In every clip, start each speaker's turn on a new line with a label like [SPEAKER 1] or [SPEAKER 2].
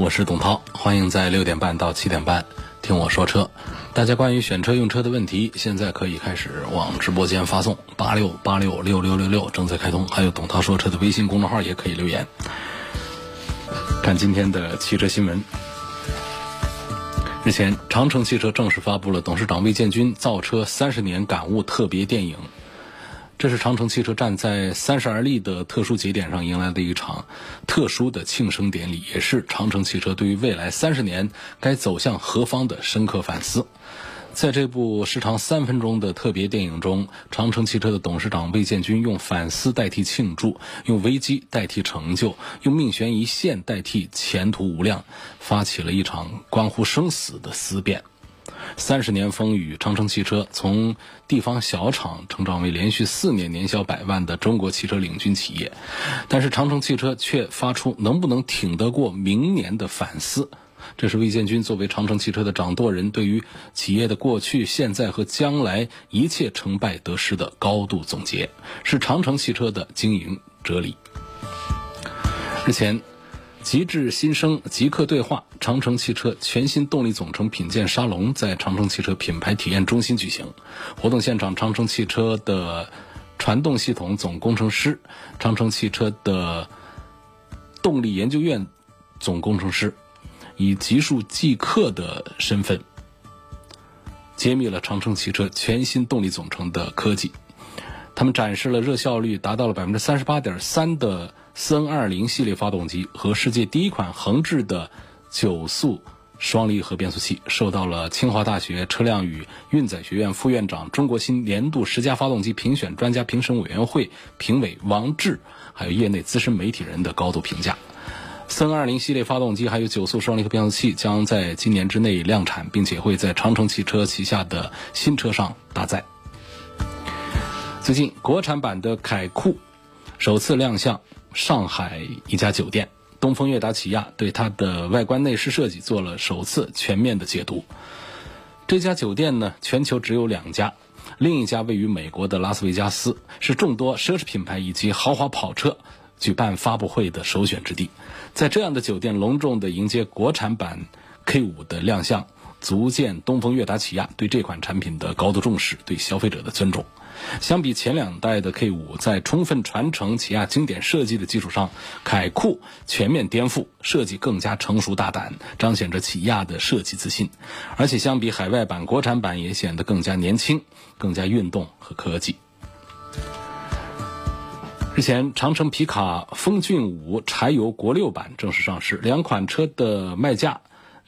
[SPEAKER 1] 我是董涛，欢迎在六点半到七点半听我说车。大家关于选车用车的问题，现在可以开始往直播间发送八六八六六六六六，正在开通。还有董涛说车的微信公众号也可以留言。看今天的汽车新闻。日前，长城汽车正式发布了董事长魏建军造车三十年感悟特别电影。这是长城汽车站在三十而立的特殊节点上迎来的一场特殊的庆生典礼，也是长城汽车对于未来三十年该走向何方的深刻反思。在这部时长三分钟的特别电影中，长城汽车的董事长魏建军用反思代替庆祝，用危机代替成就，用命悬一线代替前途无量，发起了一场关乎生死的思辨。三十年风雨，长城汽车从地方小厂成长为连续四年年销百万的中国汽车领军企业，但是长城汽车却发出能不能挺得过明年的反思。这是魏建军作为长城汽车的掌舵人，对于企业的过去、现在和将来一切成败得失的高度总结，是长城汽车的经营哲理。日前。极致新生极客对话长城汽车全新动力总成品鉴沙龙在长城汽车品牌体验中心举行。活动现场，长城汽车的传动系统总工程师、长城汽车的动力研究院总工程师以极速极客的身份揭秘了长城汽车全新动力总成的科技。他们展示了热效率达到了百分之三十八点三的。四 N 二零系列发动机和世界第一款横置的九速双离合变速器，受到了清华大学车辆与运载学院副院长、中国新年度十佳发动机评选专家评审委员会评委王志，还有业内资深媒体人的高度评价。四 N 二零系列发动机还有九速双离合变速器将在今年之内量产，并且会在长城汽车旗下的新车上搭载。最近，国产版的凯酷首次亮相。上海一家酒店，东风悦达起亚对它的外观内饰设计做了首次全面的解读。这家酒店呢，全球只有两家，另一家位于美国的拉斯维加斯，是众多奢侈品牌以及豪华跑车举办发布会的首选之地。在这样的酒店隆重的迎接国产版 K5 的亮相，足见东风悦达起亚对这款产品的高度重视，对消费者的尊重。相比前两代的 K5，在充分传承起亚经典设计的基础上，凯酷全面颠覆，设计更加成熟大胆，彰显着起亚的设计自信。而且相比海外版，国产版也显得更加年轻，更加运动和科技。日前，长城皮卡风骏五柴油国六版正式上市，两款车的卖价。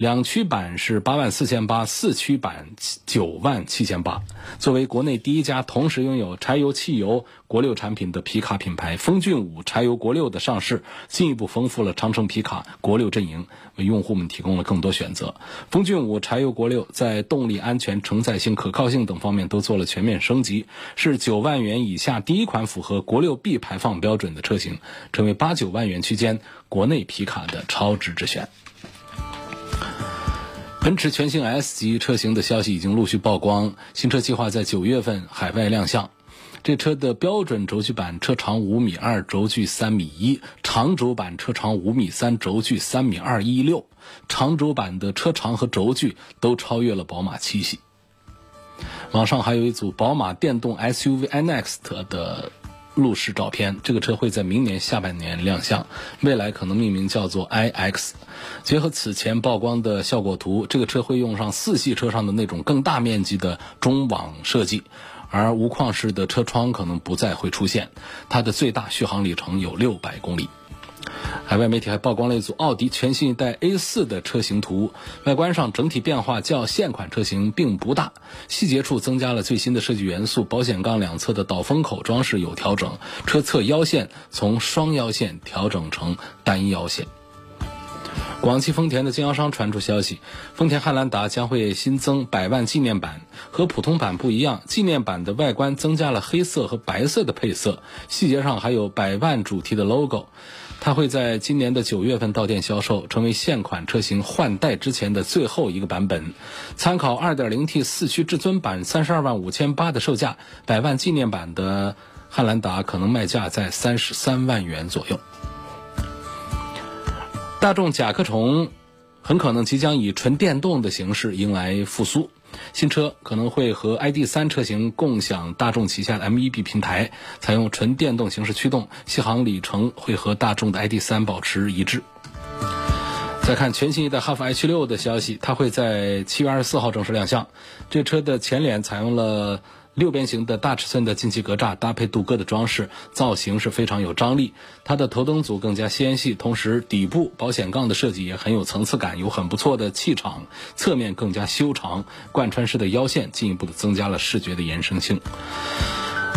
[SPEAKER 1] 两驱版是八万四千八，四驱版九万七千八。作为国内第一家同时拥有柴油、汽油国六产品的皮卡品牌，风骏五柴油国六的上市，进一步丰富了长城皮卡国六阵营，为用户们提供了更多选择。风骏五柴油国六在动力、安全、承载性、可靠性等方面都做了全面升级，是九万元以下第一款符合国六 B 排放标准的车型，成为八九万元区间国内皮卡的超值之选。奔驰全新 S 级车型的消息已经陆续曝光，新车计划在九月份海外亮相。这车的标准轴距版车长五米二，轴距三米一；长轴版车长五米三，轴距三米二一六。长轴版的车长和轴距都超越了宝马七系。网上还有一组宝马电动 SUV iNext 的。路试照片，这个车会在明年下半年亮相，未来可能命名叫做 iX。结合此前曝光的效果图，这个车会用上四系车上的那种更大面积的中网设计，而无框式的车窗可能不再会出现。它的最大续航里程有六百公里。海外媒体还曝光了一组奥迪全新一代 A4 的车型图，外观上整体变化较现款车型并不大，细节处增加了最新的设计元素，保险杠两侧的导风口装饰有调整，车侧腰线从双腰线调整成单腰线。广汽丰田的经销商传出消息，丰田汉兰达将会新增百万纪念版。和普通版不一样，纪念版的外观增加了黑色和白色的配色，细节上还有百万主题的 logo。它会在今年的九月份到店销售，成为现款车型换代之前的最后一个版本。参考 2.0T 四驱至尊版三十二万五千八的售价，百万纪念版的汉兰达可能卖价在三十三万元左右。大众甲壳虫很可能即将以纯电动的形式迎来复苏，新车可能会和 ID.3 车型共享大众旗下的 MEB 平台，采用纯电动形式驱动，续航里程会和大众的 ID.3 保持一致。再看全新一代哈弗 H 六的消息，它会在七月二十四号正式亮相。这车的前脸采用了。六边形的大尺寸的进气格栅搭配镀铬的装饰，造型是非常有张力。它的头灯组更加纤细，同时底部保险杠的设计也很有层次感，有很不错的气场。侧面更加修长，贯穿式的腰线进一步的增加了视觉的延伸性。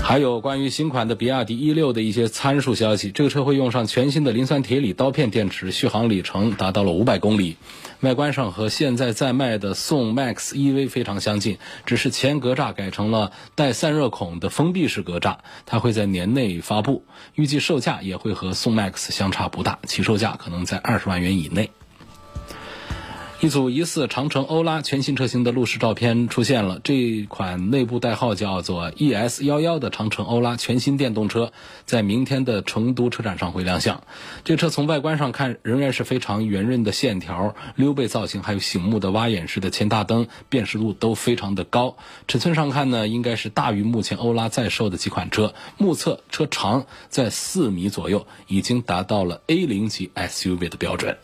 [SPEAKER 1] 还有关于新款的比亚迪 E 六的一些参数消息，这个车会用上全新的磷酸铁锂刀片电池，续航里程达到了五百公里。外观上和现在在卖的宋 MAX EV 非常相近，只是前格栅改成了带散热孔的封闭式格栅。它会在年内发布，预计售价也会和宋 MAX 相差不大，起售价可能在二十万元以内。一组疑似长城欧拉全新车型的路试照片出现了。这款内部代号叫做 ES 幺幺的长城欧拉全新电动车，在明天的成都车展上会亮相。这车从外观上看仍然是非常圆润的线条、溜背造型，还有醒目的挖眼式的前大灯，辨识度都非常的高。尺寸上看呢，应该是大于目前欧拉在售的几款车。目测车长在四米左右，已经达到了 A 零级 SUV 的标准。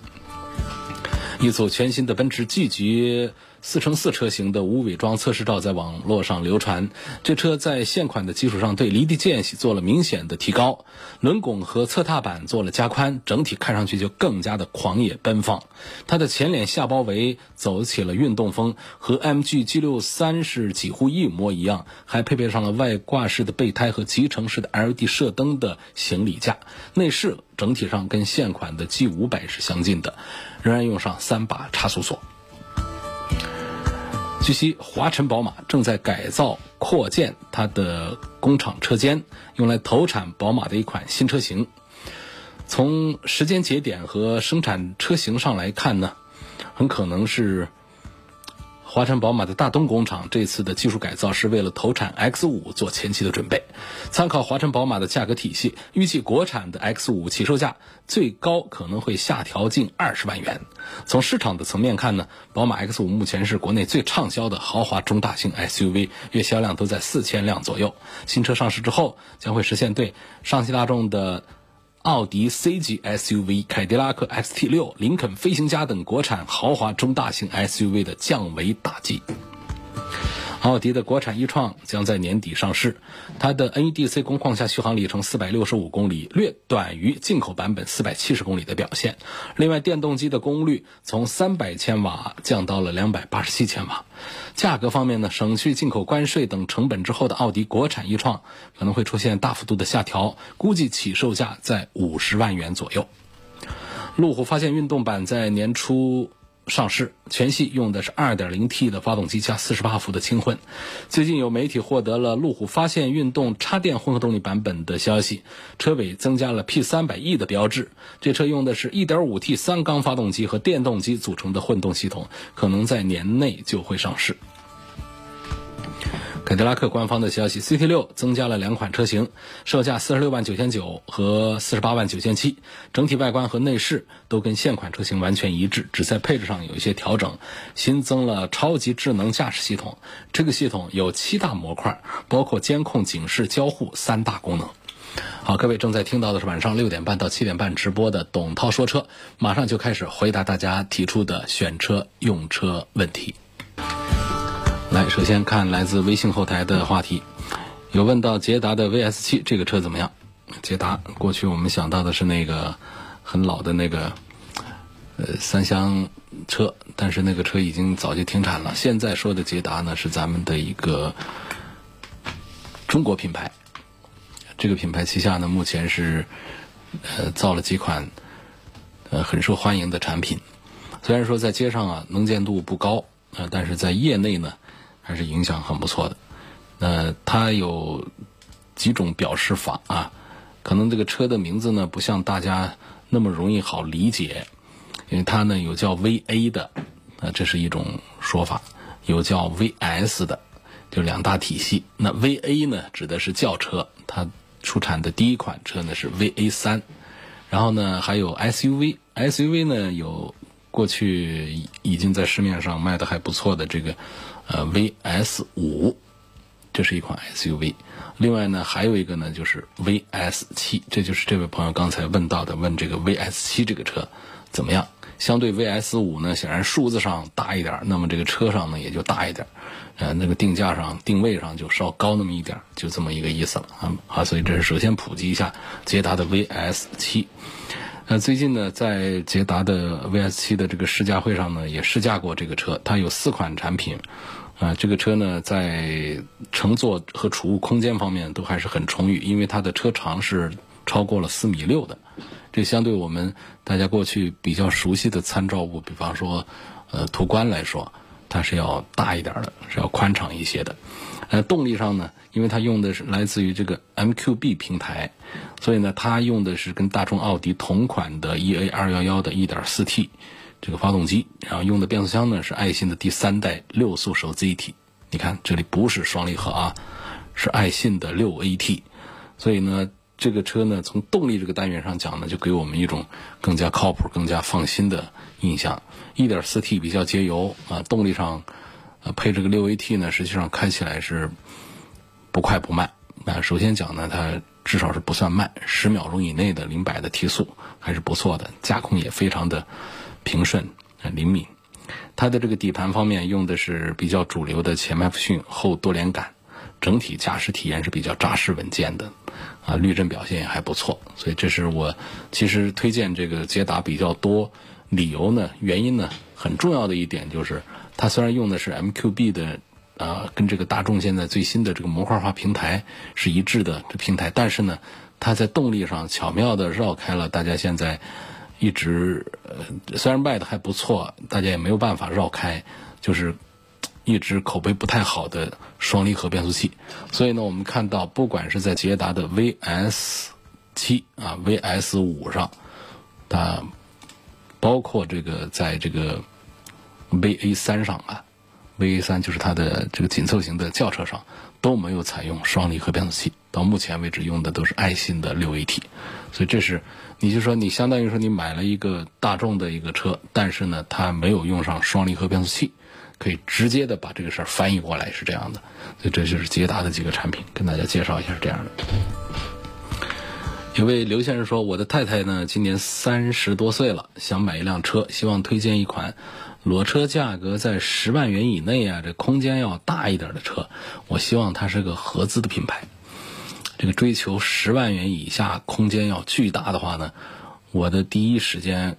[SPEAKER 1] 一组全新的奔驰 G 级四乘四车型的无伪装测试照在网络上流传。这车在现款的基础上对离地间隙做了明显的提高，轮拱和侧踏板做了加宽，整体看上去就更加的狂野奔放。它的前脸下包围走起了运动风，和 MG G63 是几乎一模一样，还配备上了外挂式的备胎和集成式的 LED 射灯的行李架。内饰整体上跟现款的 G500 是相近的。仍然用上三把差速锁。据悉，华晨宝马正在改造扩建它的工厂车间，用来投产宝马的一款新车型。从时间节点和生产车型上来看呢，很可能是。华晨宝马的大东工厂这次的技术改造是为了投产 X 五做前期的准备。参考华晨宝马的价格体系，预计国产的 X 五起售价最高可能会下调近二十万元。从市场的层面看呢，宝马 X 五目前是国内最畅销的豪华中大型 SUV，月销量都在四千辆左右。新车上市之后，将会实现对上汽大众的。奥迪 C 级 SUV、凯迪拉克 XT6、林肯飞行家等国产豪华中大型 SUV 的降维打击。奥迪的国产一创将在年底上市，它的 NEDC 工况下续航里程四百六十五公里，略短于进口版本四百七十公里的表现。另外，电动机的功率从三百千瓦降到了两百八十七千瓦。价格方面呢，省去进口关税等成本之后的奥迪国产一创可能会出现大幅度的下调，估计起售价在五十万元左右。路虎发现运动版在年初。上市全系用的是 2.0T 的发动机加48伏的轻混。最近有媒体获得了路虎发现运动插电混合动力版本的消息，车尾增加了 P300E 的标志。这车用的是一点五 T 三缸发动机和电动机组成的混动系统，可能在年内就会上市。凯迪拉克官方的消息，CT 六增加了两款车型，售价四十六万九千九和四十八万九千七，整体外观和内饰都跟现款车型完全一致，只在配置上有一些调整，新增了超级智能驾驶系统。这个系统有七大模块，包括监控、警示、交互三大功能。好，各位正在听到的是晚上六点半到七点半直播的董涛说车，马上就开始回答大家提出的选车用车问题。来，首先看来自微信后台的话题，有问到捷达的 VS 七这个车怎么样？捷达过去我们想到的是那个很老的那个呃三厢车，但是那个车已经早就停产了。现在说的捷达呢，是咱们的一个中国品牌，这个品牌旗下呢目前是呃造了几款呃很受欢迎的产品。虽然说在街上啊能见度不高啊，但是在业内呢还是影响很不错的。呃它有几种表示法啊，可能这个车的名字呢不像大家那么容易好理解，因为它呢有叫 VA 的啊，这是一种说法，有叫 VS 的，就两大体系。那 VA 呢指的是轿车，它出产的第一款车呢是 VA 三。然后呢，还有 SUV，SUV 呢有过去已经在市面上卖的还不错的这个呃 VS 五，这是一款 SUV。另外呢，还有一个呢就是 VS 七，这就是这位朋友刚才问到的，问这个 VS 七这个车怎么样？相对 VS 五呢，显然数字上大一点，那么这个车上呢也就大一点。呃，那个定价上、定位上就稍高那么一点就这么一个意思了啊啊！所以这是首先普及一下捷达的 VS 七。那最近呢，在捷达的 VS 七的这个试驾会上呢，也试驾过这个车。它有四款产品，啊，这个车呢在乘坐和储物空间方面都还是很充裕，因为它的车长是超过了四米六的。这相对我们大家过去比较熟悉的参照物，比方说呃途观来说。它是要大一点的，是要宽敞一些的。呃，动力上呢，因为它用的是来自于这个 MQB 平台，所以呢，它用的是跟大众奥迪同款的 EA211 的 1.4T 这个发动机，然后用的变速箱呢是爱信的第三代六速手自一体。你看这里不是双离合啊，是爱信的六 AT，所以呢。这个车呢，从动力这个单元上讲呢，就给我们一种更加靠谱、更加放心的印象。1.4T 比较节油啊，动力上，呃，配这个 6AT 呢，实际上开起来是不快不慢。那首先讲呢，它至少是不算慢，十秒钟以内的零百的提速还是不错的，驾控也非常的平顺、灵敏。它的这个底盘方面用的是比较主流的前麦弗逊后多连杆。整体驾驶体验是比较扎实稳健的，啊，滤震表现也还不错，所以这是我其实推荐这个捷达比较多理由呢，原因呢很重要的一点就是，它虽然用的是 MQB 的，啊，跟这个大众现在最新的这个模块化平台是一致的这平台，但是呢，它在动力上巧妙的绕开了大家现在一直呃虽然卖的还不错，大家也没有办法绕开，就是。一直口碑不太好的双离合变速器，所以呢，我们看到不管是在捷达的 VS 七啊、VS 五上，它包括这个在这个 VA 三上啊，VA 三就是它的这个紧凑型的轿车上都没有采用双离合变速器，到目前为止用的都是爱信的六 AT，所以这是你就说你相当于说你买了一个大众的一个车，但是呢，它没有用上双离合变速器。可以直接的把这个事儿翻译过来是这样的，所以这就是捷达的几个产品，跟大家介绍一下是这样的。有位刘先生说，我的太太呢今年三十多岁了，想买一辆车，希望推荐一款裸车价格在十万元以内啊，这空间要大一点的车。我希望它是个合资的品牌。这个追求十万元以下空间要巨大的话呢，我的第一时间。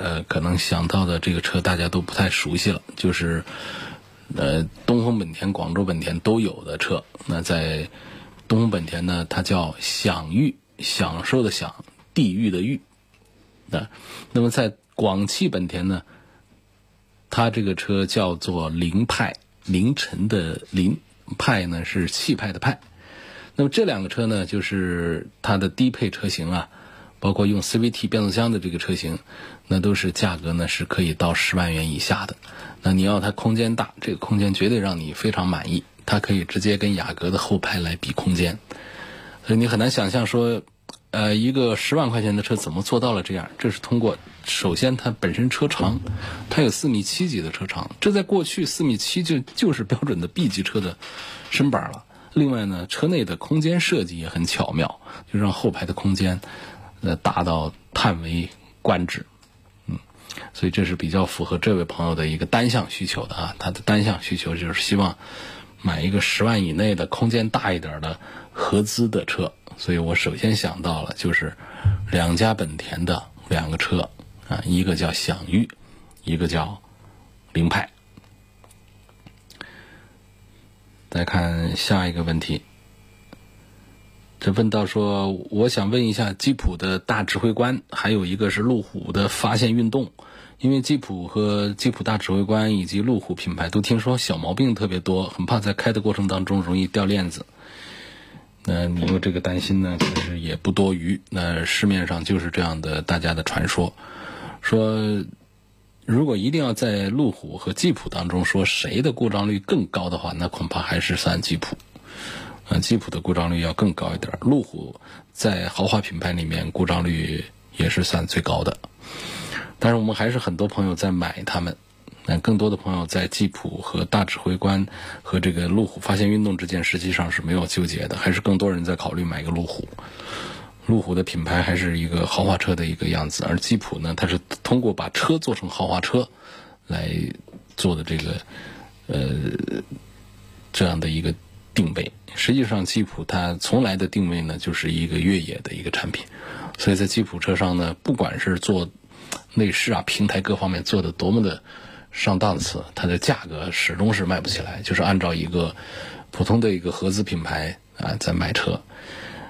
[SPEAKER 1] 呃，可能想到的这个车大家都不太熟悉了，就是，呃，东风本田、广州本田都有的车。那在东风本田呢，它叫享域，享受的享，地域的域。那那么在广汽本田呢，它这个车叫做凌派，凌晨的凌派呢是气派的派。那么这两个车呢，就是它的低配车型啊。包括用 CVT 变速箱的这个车型，那都是价格呢是可以到十万元以下的。那你要它空间大，这个空间绝对让你非常满意。它可以直接跟雅阁的后排来比空间，所以你很难想象说，呃，一个十万块钱的车怎么做到了这样？这是通过首先它本身车长，它有四米七几的车长，这在过去四米七就就是标准的 B 级车的身板了。另外呢，车内的空间设计也很巧妙，就让后排的空间。呃，达到叹为观止，嗯，所以这是比较符合这位朋友的一个单向需求的啊。他的单向需求就是希望买一个十万以内的空间大一点的合资的车。所以我首先想到了就是两家本田的两个车啊，一个叫享域，一个叫凌派。再看下一个问题。这问到说，我想问一下吉普的大指挥官，还有一个是路虎的发现运动，因为吉普和吉普大指挥官以及路虎品牌都听说小毛病特别多，很怕在开的过程当中容易掉链子。那你有这个担心呢，其实也不多余。那市面上就是这样的大家的传说，说如果一定要在路虎和吉普当中说谁的故障率更高的话，那恐怕还是算吉普。呃，吉普的故障率要更高一点。路虎在豪华品牌里面故障率也是算最高的，但是我们还是很多朋友在买它们。但更多的朋友在吉普和大指挥官和这个路虎发现运动之间实际上是没有纠结的，还是更多人在考虑买个路虎。路虎的品牌还是一个豪华车的一个样子，而吉普呢，它是通过把车做成豪华车来做的这个呃这样的一个定位。实际上，吉普它从来的定位呢就是一个越野的一个产品，所以在吉普车上呢，不管是做内饰啊、平台各方面做的多么的上档次，它的价格始终是卖不起来，就是按照一个普通的一个合资品牌啊在卖车。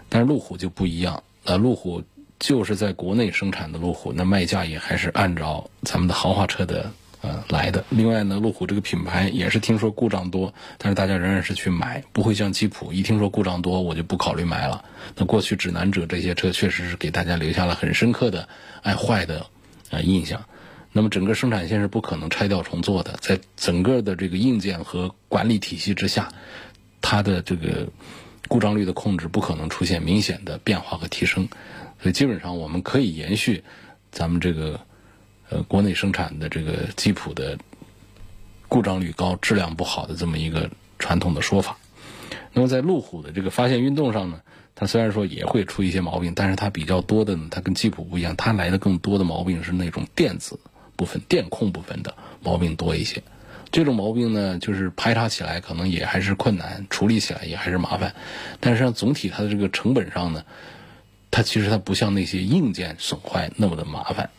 [SPEAKER 1] 但是路虎就不一样，呃，路虎就是在国内生产的路虎，那卖价也还是按照咱们的豪华车的。呃，来的。另外呢，路虎这个品牌也是听说故障多，但是大家仍然是去买，不会像吉普一听说故障多我就不考虑买了。那过去指南者这些车确实是给大家留下了很深刻的爱坏的呃印象。那么整个生产线是不可能拆掉重做的，在整个的这个硬件和管理体系之下，它的这个故障率的控制不可能出现明显的变化和提升，所以基本上我们可以延续咱们这个。呃，国内生产的这个吉普的故障率高、质量不好的这么一个传统的说法。那么在路虎的这个发现运动上呢，它虽然说也会出一些毛病，但是它比较多的呢，它跟吉普不一样，它来的更多的毛病是那种电子部分、电控部分的毛病多一些。这种毛病呢，就是排查起来可能也还是困难，处理起来也还是麻烦。但是总体它的这个成本上呢，它其实它不像那些硬件损坏那么的麻烦。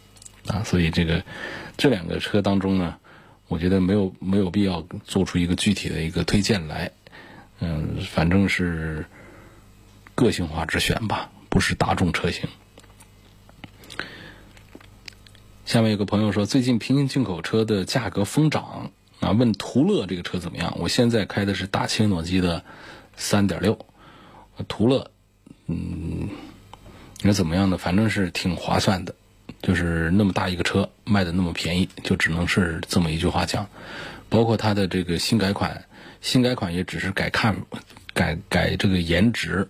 [SPEAKER 1] 啊，所以这个这两个车当中呢，我觉得没有没有必要做出一个具体的一个推荐来，嗯，反正是个性化之选吧，不是大众车型。下面有个朋友说，最近平行进口车的价格疯涨啊，问途乐这个车怎么样？我现在开的是大切诺基的三点六，途乐，嗯，你说怎么样呢？反正是挺划算的。就是那么大一个车卖的那么便宜，就只能是这么一句话讲。包括它的这个新改款，新改款也只是改看，改改这个颜值，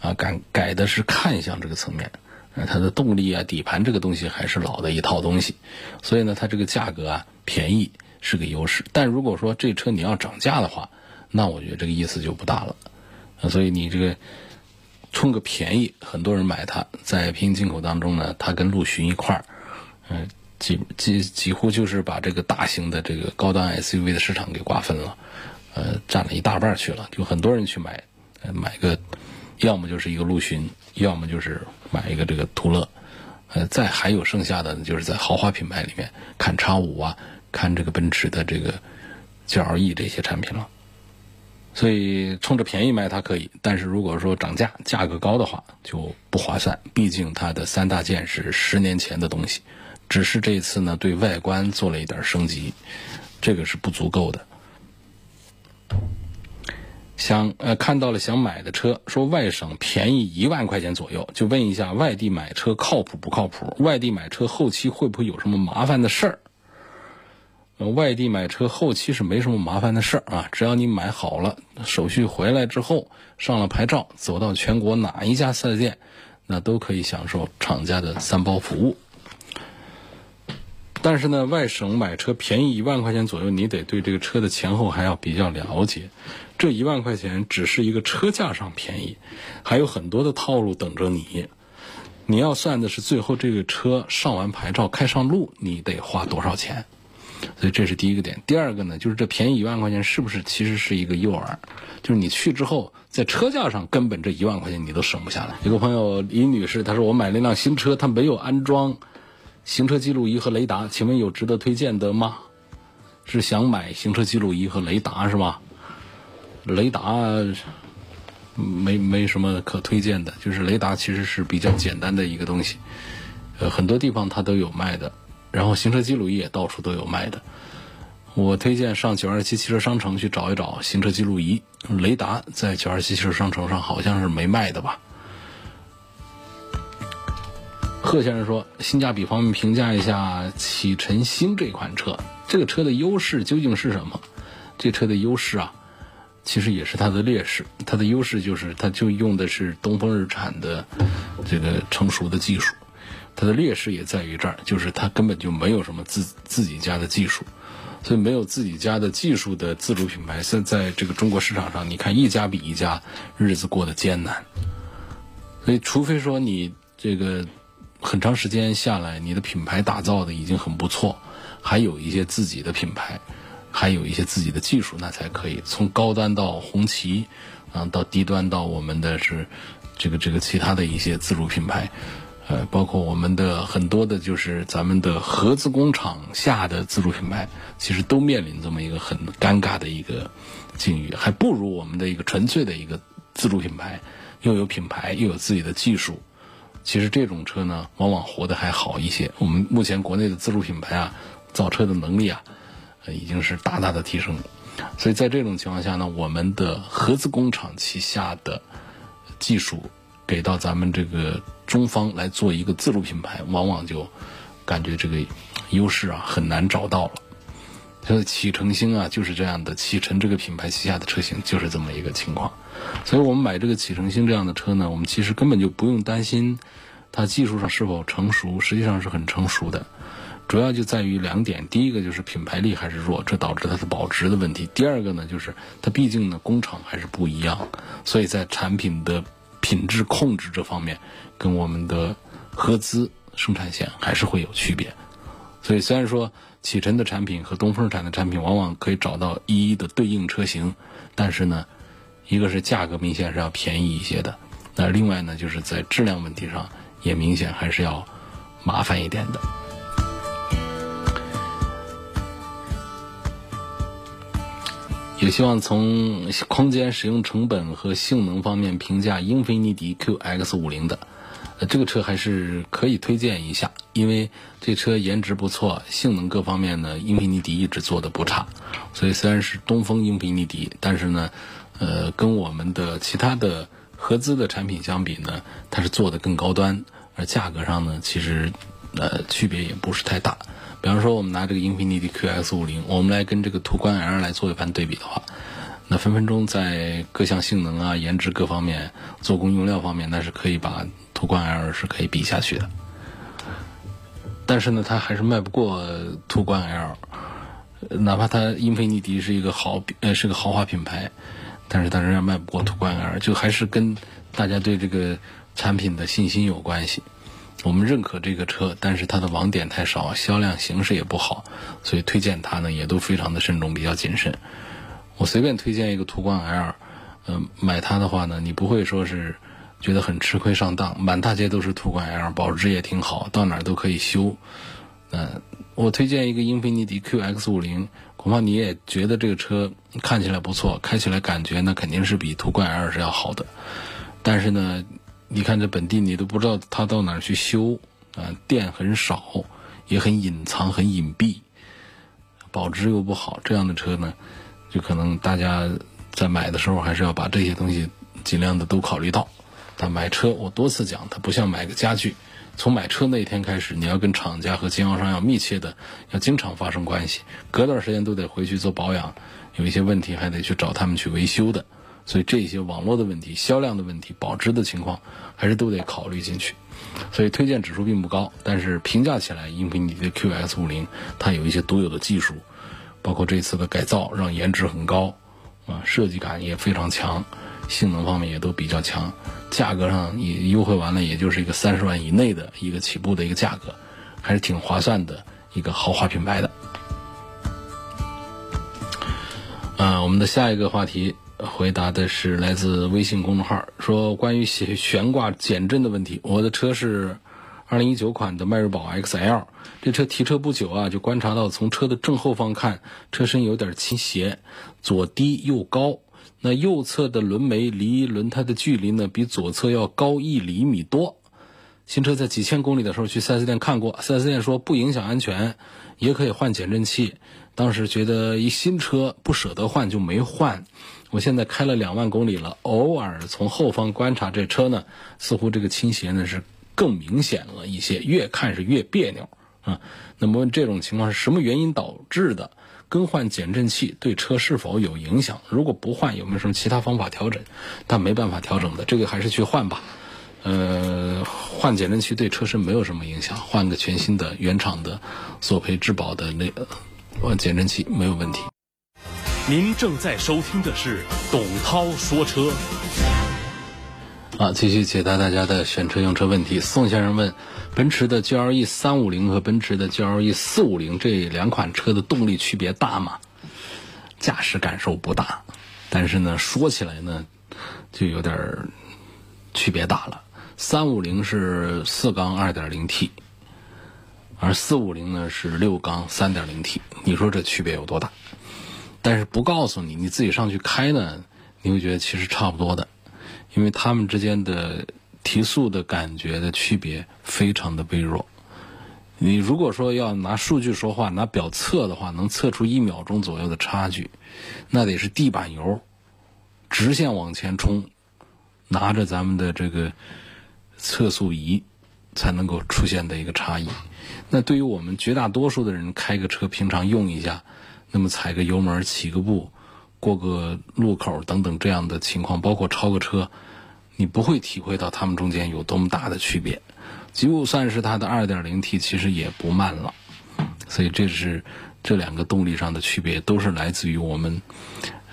[SPEAKER 1] 啊，改改的是看相这个层面。呃，它的动力啊、底盘这个东西还是老的一套东西。所以呢，它这个价格啊便宜是个优势。但如果说这车你要涨价的话，那我觉得这个意思就不大了。啊，所以你这个。冲个便宜，很多人买它。在平行进口当中呢，它跟陆巡一块儿，嗯，几几几乎就是把这个大型的这个高端 SUV 的市场给瓜分了，呃，占了一大半去了。就很多人去买，买个，要么就是一个陆巡，要么就是买一个这个途乐，呃，再还有剩下的呢就是在豪华品牌里面看叉五啊，看这个奔驰的这个 GLE 这些产品了。所以冲着便宜卖它可以，但是如果说涨价、价格高的话就不划算。毕竟它的三大件是十年前的东西，只是这次呢对外观做了一点升级，这个是不足够的。想呃看到了想买的车，说外省便宜一万块钱左右，就问一下外地买车靠谱不靠谱？外地买车后期会不会有什么麻烦的事儿？外地买车后期是没什么麻烦的事儿啊，只要你买好了，手续回来之后上了牌照，走到全国哪一家四 S 店，那都可以享受厂家的三包服务。但是呢，外省买车便宜一万块钱左右，你得对这个车的前后还要比较了解。这一万块钱只是一个车价上便宜，还有很多的套路等着你。你要算的是最后这个车上完牌照开上路，你得花多少钱。所以这是第一个点，第二个呢，就是这便宜一万块钱是不是其实是一个诱饵？就是你去之后，在车价上根本这一万块钱你都省不下来。有个朋友李女士，她说我买了一辆新车，她没有安装行车记录仪和雷达，请问有值得推荐的吗？是想买行车记录仪和雷达是吗？雷达没没什么可推荐的。就是雷达其实是比较简单的一个东西，呃，很多地方它都有卖的，然后行车记录仪也到处都有卖的。我推荐上九二七汽车商城去找一找行车记录仪，雷达在九二七汽车商城上好像是没卖的吧。贺先生说，性价比方面评价一下启辰星这款车，这个车的优势究竟是什么？这车的优势啊，其实也是它的劣势。它的优势就是它就用的是东风日产的这个成熟的技术，它的劣势也在于这儿，就是它根本就没有什么自自己家的技术。所以没有自己家的技术的自主品牌，现在这个中国市场上，你看一家比一家日子过得艰难。所以，除非说你这个很长时间下来，你的品牌打造的已经很不错，还有一些自己的品牌，还有一些自己的技术，那才可以从高端到红旗，啊，到低端到我们的是这个这个其他的一些自主品牌。呃，包括我们的很多的，就是咱们的合资工厂下的自主品牌，其实都面临这么一个很尴尬的一个境遇，还不如我们的一个纯粹的一个自主品牌，又有品牌又有自己的技术。其实这种车呢，往往活得还好一些。我们目前国内的自主品牌啊，造车的能力啊，已经是大大的提升了。所以在这种情况下呢，我们的合资工厂旗下的技术。给到咱们这个中方来做一个自主品牌，往往就感觉这个优势啊很难找到了。像启辰星啊就是这样的，启辰这个品牌旗下的车型就是这么一个情况。所以我们买这个启辰星这样的车呢，我们其实根本就不用担心它技术上是否成熟，实际上是很成熟的。主要就在于两点：第一个就是品牌力还是弱，这导致它的保值的问题；第二个呢，就是它毕竟呢工厂还是不一样，所以在产品的。品质控制这方面，跟我们的合资生产线还是会有区别。所以虽然说启辰的产品和东风日产的产品往往可以找到一一的对应车型，但是呢，一个是价格明显是要便宜一些的，那另外呢，就是在质量问题上也明显还是要麻烦一点的。也希望从空间使用成本和性能方面评价英菲尼迪 QX 五零的，呃，这个车还是可以推荐一下，因为这车颜值不错，性能各方面呢，英菲尼迪一直做的不差，所以虽然是东风英菲尼迪，但是呢，呃，跟我们的其他的合资的产品相比呢，它是做的更高端，而价格上呢，其实呃区别也不是太大。比方说，我们拿这个英菲尼迪 QX 五零，我们来跟这个途观 L 来做一番对比的话，那分分钟在各项性能啊、颜值各方面、做工用料方面，那是可以把途观 L 是可以比下去的。但是呢，它还是卖不过途观 L，哪怕它英菲尼迪是一个豪呃是个豪华品牌，但是它仍然卖不过途观 L，就还是跟大家对这个产品的信心有关系。我们认可这个车，但是它的网点太少，销量形势也不好，所以推荐它呢也都非常的慎重，比较谨慎。我随便推荐一个途观 L，嗯，买它的话呢，你不会说是觉得很吃亏上当，满大街都是途观 L，保值也挺好，到哪儿都可以修。嗯，我推荐一个英菲尼迪 QX 五零，恐怕你也觉得这个车看起来不错，开起来感觉那肯定是比途观 L 是要好的，但是呢。你看这本地，你都不知道他到哪儿去修啊？店很少，也很隐藏、很隐蔽，保值又不好。这样的车呢，就可能大家在买的时候还是要把这些东西尽量的都考虑到。但买车，我多次讲，它不像买个家具，从买车那一天开始，你要跟厂家和经销商要密切的，要经常发生关系，隔段时间都得回去做保养，有一些问题还得去找他们去维修的。所以这些网络的问题、销量的问题、保值的情况，还是都得考虑进去。所以推荐指数并不高，但是评价起来，英菲尼迪 QX 五零它有一些独有的技术，包括这次的改造让颜值很高，啊，设计感也非常强，性能方面也都比较强，价格上也优惠完了，也就是一个三十万以内的一个起步的一个价格，还是挺划算的一个豪华品牌的。啊，我们的下一个话题。回答的是来自微信公众号，说关于悬悬挂减震的问题。我的车是二零一九款的迈锐宝 XL，这车提车不久啊，就观察到从车的正后方看，车身有点倾斜，左低右高，那右侧的轮眉离轮胎的距离呢，比左侧要高一厘米多。新车在几千公里的时候去 4S 店看过，4S 店说不影响安全，也可以换减震器。当时觉得一新车不舍得换就没换。我现在开了两万公里了，偶尔从后方观察这车呢，似乎这个倾斜呢是更明显了一些，越看是越别扭啊。那么这种情况是什么原因导致的？更换减震器对车是否有影响？如果不换，有没有什么其他方法调整？但没办法调整的，这个还是去换吧。呃，换减震器对车身没有什么影响，换个全新的原厂的索赔质保的那个减震器没有问题。
[SPEAKER 2] 您正在收听的是董涛说车。
[SPEAKER 1] 啊，继续解答大家的选车用车问题。宋先生问：奔驰的 GLE 三五零和奔驰的 GLE 四五零这两款车的动力区别大吗？驾驶感受不大，但是呢，说起来呢，就有点区别大了。三五零是四缸二点零 T，而四五零呢是六缸三点零 T。你说这区别有多大？但是不告诉你，你自己上去开呢，你会觉得其实差不多的。因为它们之间的提速的感觉的区别非常的微弱。你如果说要拿数据说话，拿表测的话，能测出一秒钟左右的差距，那得是地板油，直线往前冲，拿着咱们的这个测速仪才能够出现的一个差异。那对于我们绝大多数的人开个车，平常用一下，那么踩个油门，起个步。过个路口等等这样的情况，包括超个车，你不会体会到它们中间有多么大的区别。就算是它的 2.0T，其实也不慢了。所以这是这两个动力上的区别，都是来自于我们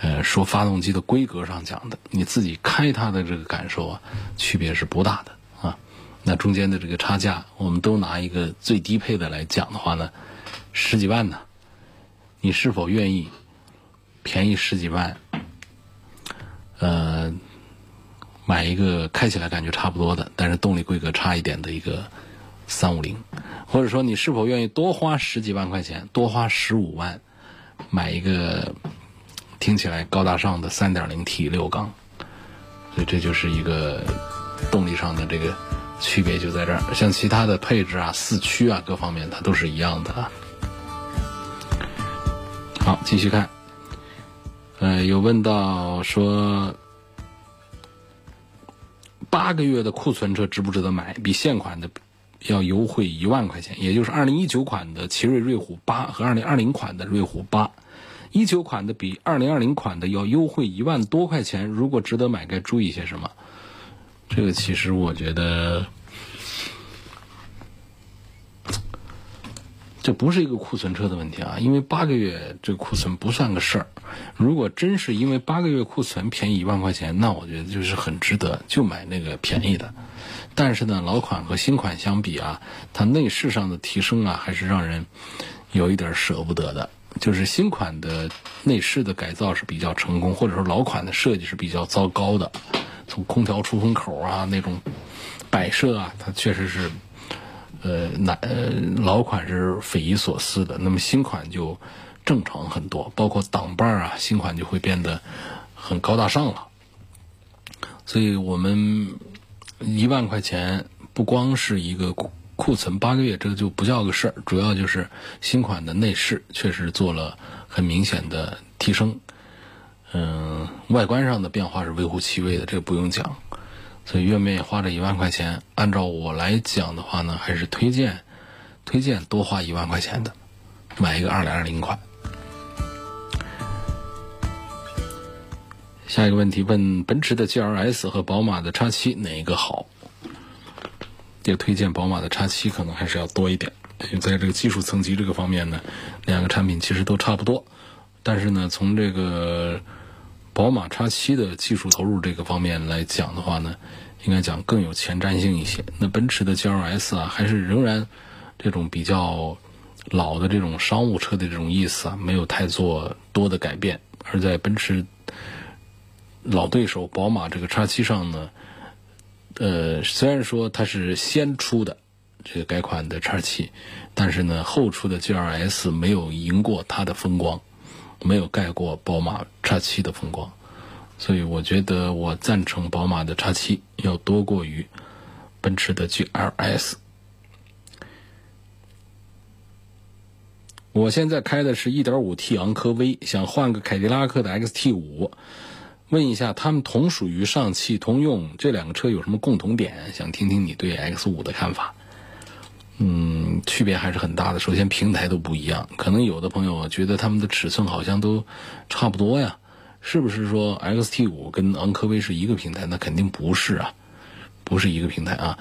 [SPEAKER 1] 呃说发动机的规格上讲的。你自己开它的这个感受啊，区别是不大的啊。那中间的这个差价，我们都拿一个最低配的来讲的话呢，十几万呢，你是否愿意？便宜十几万，呃，买一个开起来感觉差不多的，但是动力规格差一点的一个三五零，或者说你是否愿意多花十几万块钱，多花十五万买一个听起来高大上的三点零 T 六缸？所以这就是一个动力上的这个区别就在这儿。像其他的配置啊、四驱啊各方面，它都是一样的啊。好，继续看。呃，有问到说，八个月的库存车值不值得买？比现款的要优惠一万块钱，也就是二零一九款的奇瑞瑞虎八和二零二零款的瑞虎八，一九款的比二零二零款的要优惠一万多块钱。如果值得买，该注意些什么？这个其实我觉得。这不是一个库存车的问题啊，因为八个月这库存不算个事儿。如果真是因为八个月库存便宜一万块钱，那我觉得就是很值得，就买那个便宜的。但是呢，老款和新款相比啊，它内饰上的提升啊，还是让人有一点舍不得的。就是新款的内饰的改造是比较成功，或者说老款的设计是比较糟糕的。从空调出风口啊那种摆设啊，它确实是。呃，那呃老款是匪夷所思的，那么新款就正常很多，包括挡把儿啊，新款就会变得很高大上了。所以我们一万块钱不光是一个库存八个月，这个就不叫个事儿，主要就是新款的内饰确实做了很明显的提升，嗯，外观上的变化是微乎其微的，这个不用讲。所以愿不愿意花这一万块钱？按照我来讲的话呢，还是推荐，推荐多花一万块钱的，买一个二零二零款。下一个问题问：奔驰的 GLS 和宝马的 X7 哪一个好？也推荐宝马的 X7 可能还是要多一点。因为在这个技术层级这个方面呢，两个产品其实都差不多，但是呢，从这个。宝马 X7 的技术投入这个方面来讲的话呢，应该讲更有前瞻性一些。那奔驰的 GLS 啊，还是仍然这种比较老的这种商务车的这种意思啊，没有太做多的改变。而在奔驰老对手宝马这个 X7 上呢，呃，虽然说它是先出的这个改款的 X7，但是呢，后出的 GLS 没有赢过它的风光。没有盖过宝马 X7 的风光，所以我觉得我赞成宝马的叉七要多过于奔驰的 GLS。我现在开的是 1.5T 昂科威，想换个凯迪拉克的 XT5，问一下，他们同属于上汽通用，这两个车有什么共同点？想听听你对 X5 的看法。嗯，区别还是很大的。首先平台都不一样，可能有的朋友觉得他们的尺寸好像都差不多呀，是不是说 XT5 跟昂科威是一个平台？那肯定不是啊，不是一个平台啊。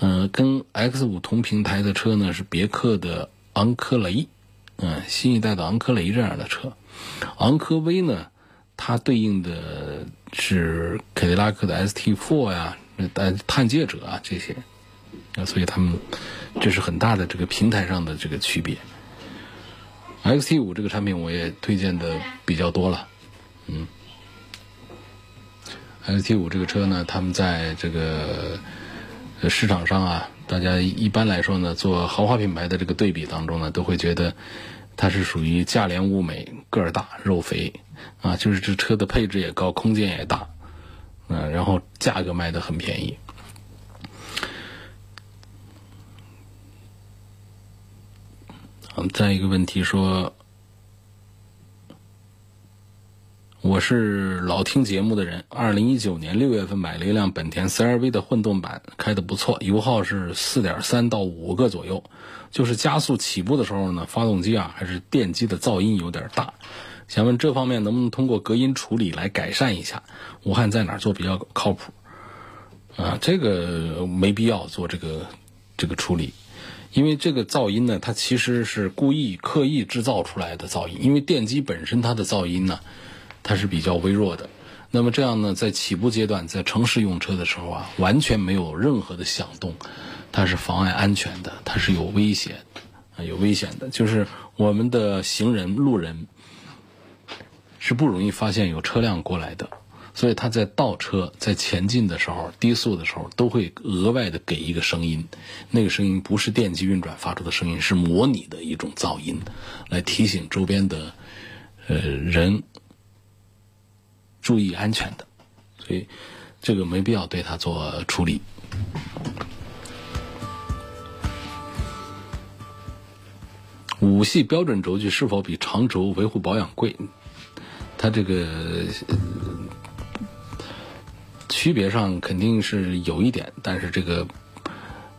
[SPEAKER 1] 嗯，跟 X5 同平台的车呢是别克的昂科雷。嗯，新一代的昂科雷这样的车，昂科威呢，它对应的是凯迪拉克的 ST4 呀、呃探界者啊这些，啊，所以他们这是很大的这个平台上的这个区别。XT5 这个产品我也推荐的比较多了，嗯，XT5 这个车呢，他们在这个市场上啊。大家一般来说呢，做豪华品牌的这个对比当中呢，都会觉得它是属于价廉物美、个儿大、肉肥啊，就是这车的配置也高，空间也大，嗯，然后价格卖的很便宜。再一个问题说。我是老听节目的人，二零一九年六月份买了一辆本田 CR-V 的混动版，开的不错，油耗是四点三到五个左右。就是加速起步的时候呢，发动机啊还是电机的噪音有点大。想问这方面能不能通过隔音处理来改善一下？武汉在哪做比较靠谱？啊，这个没必要做这个这个处理，因为这个噪音呢，它其实是故意刻意制造出来的噪音，因为电机本身它的噪音呢。它是比较微弱的，那么这样呢，在起步阶段，在城市用车的时候啊，完全没有任何的响动，它是妨碍安全的，它是有危险，啊，有危险的。就是我们的行人、路人是不容易发现有车辆过来的，所以它在倒车、在前进的时候、低速的时候，都会额外的给一个声音，那个声音不是电机运转发出的声音，是模拟的一种噪音，来提醒周边的呃人。注意安全的，所以这个没必要对它做处理。五系标准轴距是否比长轴维护保养贵？它这个区别上肯定是有一点，但是这个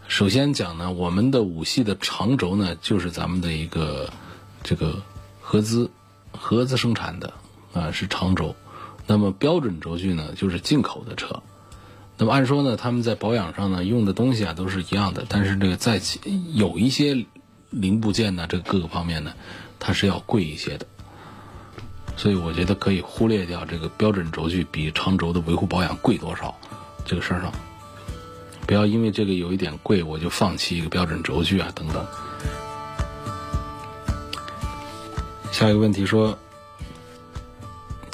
[SPEAKER 1] 首先讲呢，我们的五系的长轴呢，就是咱们的一个这个合资合资生产的啊，是长轴。那么标准轴距呢，就是进口的车。那么按说呢，他们在保养上呢用的东西啊都是一样的，但是这个在有一些零部件呢，这各个方面呢，它是要贵一些的。所以我觉得可以忽略掉这个标准轴距比长轴的维护保养贵多少这个事儿上，不要因为这个有一点贵，我就放弃一个标准轴距啊等等。下一个问题说。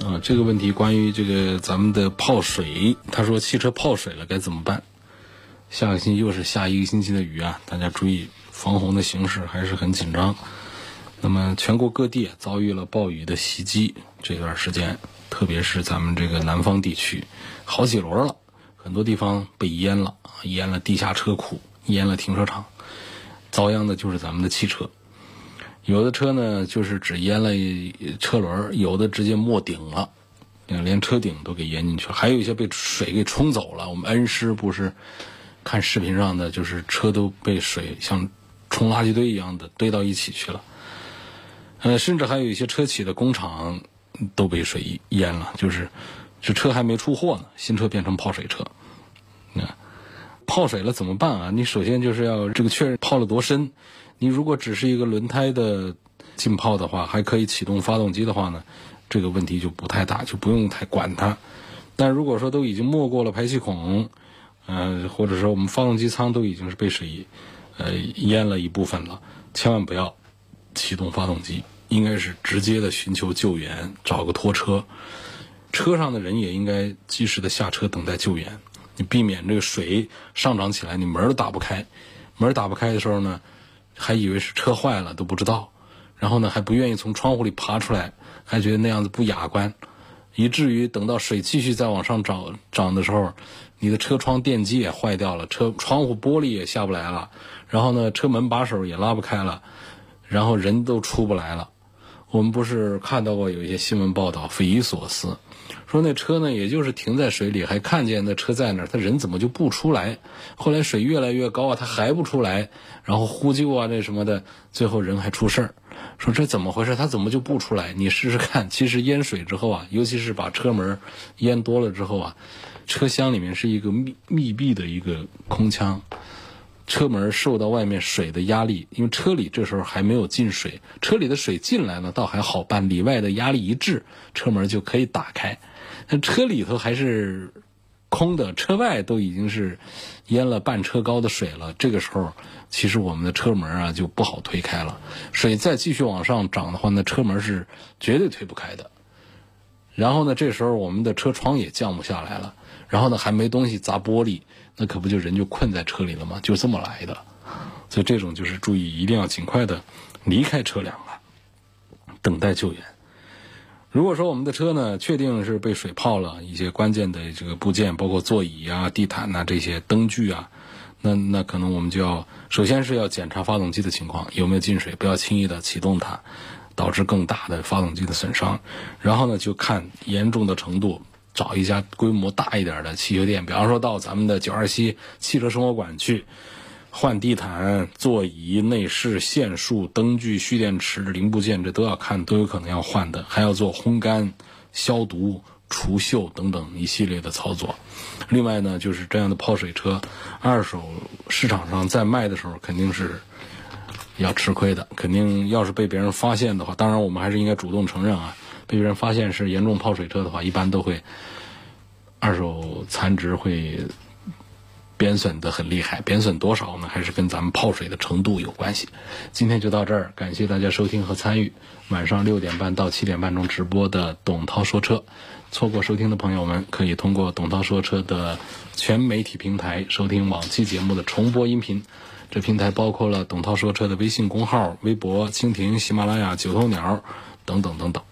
[SPEAKER 1] 啊，这个问题关于这个咱们的泡水，他说汽车泡水了该怎么办？下个星期又是下一个星期的雨啊，大家注意防洪的形势还是很紧张。那么全国各地遭遇了暴雨的袭击，这段时间，特别是咱们这个南方地区，好几轮了，很多地方被淹了，淹了地下车库，淹了停车场，遭殃的就是咱们的汽车。有的车呢，就是只淹了车轮；有的直接没顶了，连车顶都给淹进去了。还有一些被水给冲走了。我们恩施不是看视频上的，就是车都被水像冲垃圾堆一样的堆到一起去了。呃，甚至还有一些车企的工厂都被水淹了，就是这车还没出货呢，新车变成泡水车。那泡水了怎么办啊？你首先就是要这个确认泡了多深。你如果只是一个轮胎的浸泡的话，还可以启动发动机的话呢，这个问题就不太大，就不用太管它。但如果说都已经没过了排气孔，呃，或者说我们发动机舱都已经是被水呃淹了一部分了，千万不要启动发动机，应该是直接的寻求救援，找个拖车，车上的人也应该及时的下车等待救援，你避免这个水上涨起来，你门都打不开，门打不开的时候呢。还以为是车坏了都不知道，然后呢还不愿意从窗户里爬出来，还觉得那样子不雅观，以至于等到水继续再往上涨涨的时候，你的车窗电机也坏掉了，车窗户玻璃也下不来了，然后呢，车门把手也拉不开了，然后人都出不来了。我们不是看到过有一些新闻报道，匪夷所思，说那车呢，也就是停在水里，还看见那车在那儿，他人怎么就不出来？后来水越来越高啊，他还不出来，然后呼救啊，那什么的，最后人还出事儿。说这怎么回事？他怎么就不出来？你试试看。其实淹水之后啊，尤其是把车门淹多了之后啊，车厢里面是一个密密闭的一个空腔，车门受到外面水的压力，因为车里这时候还没有进水，车里的水进来了倒还好办，里外的压力一致，车门就可以打开。那车里头还是空的，车外都已经是淹了半车高的水了，这个时候。其实我们的车门啊就不好推开了，水再继续往上涨的话，那车门是绝对推不开的。然后呢，这时候我们的车窗也降不下来了，然后呢还没东西砸玻璃，那可不就人就困在车里了吗？就这么来的。所以这种就是注意，一定要尽快的离开车辆啊，等待救援。如果说我们的车呢确定是被水泡了，一些关键的这个部件，包括座椅啊、地毯呐这些灯具啊。那那可能我们就要首先是要检查发动机的情况有没有进水，不要轻易的启动它，导致更大的发动机的损伤。然后呢，就看严重的程度，找一家规模大一点的汽修店，比方说到咱们的九二七汽车生活馆去换地毯、座椅、内饰、线束、灯具、蓄电池零部件，这都要看，都有可能要换的，还要做烘干、消毒。除锈等等一系列的操作，另外呢，就是这样的泡水车，二手市场上在卖的时候肯定是要吃亏的，肯定要是被别人发现的话，当然我们还是应该主动承认啊，被人发现是严重泡水车的话，一般都会二手残值会贬损的很厉害，贬损多少呢？还是跟咱们泡水的程度有关系。今天就到这儿，感谢大家收听和参与晚上六点半到七点半钟直播的董涛说车。错过收听的朋友们，可以通过董涛说车的全媒体平台收听往期节目的重播音频。这平台包括了董涛说车的微信公号、微博、蜻蜓、喜马拉雅、九头鸟等等等等。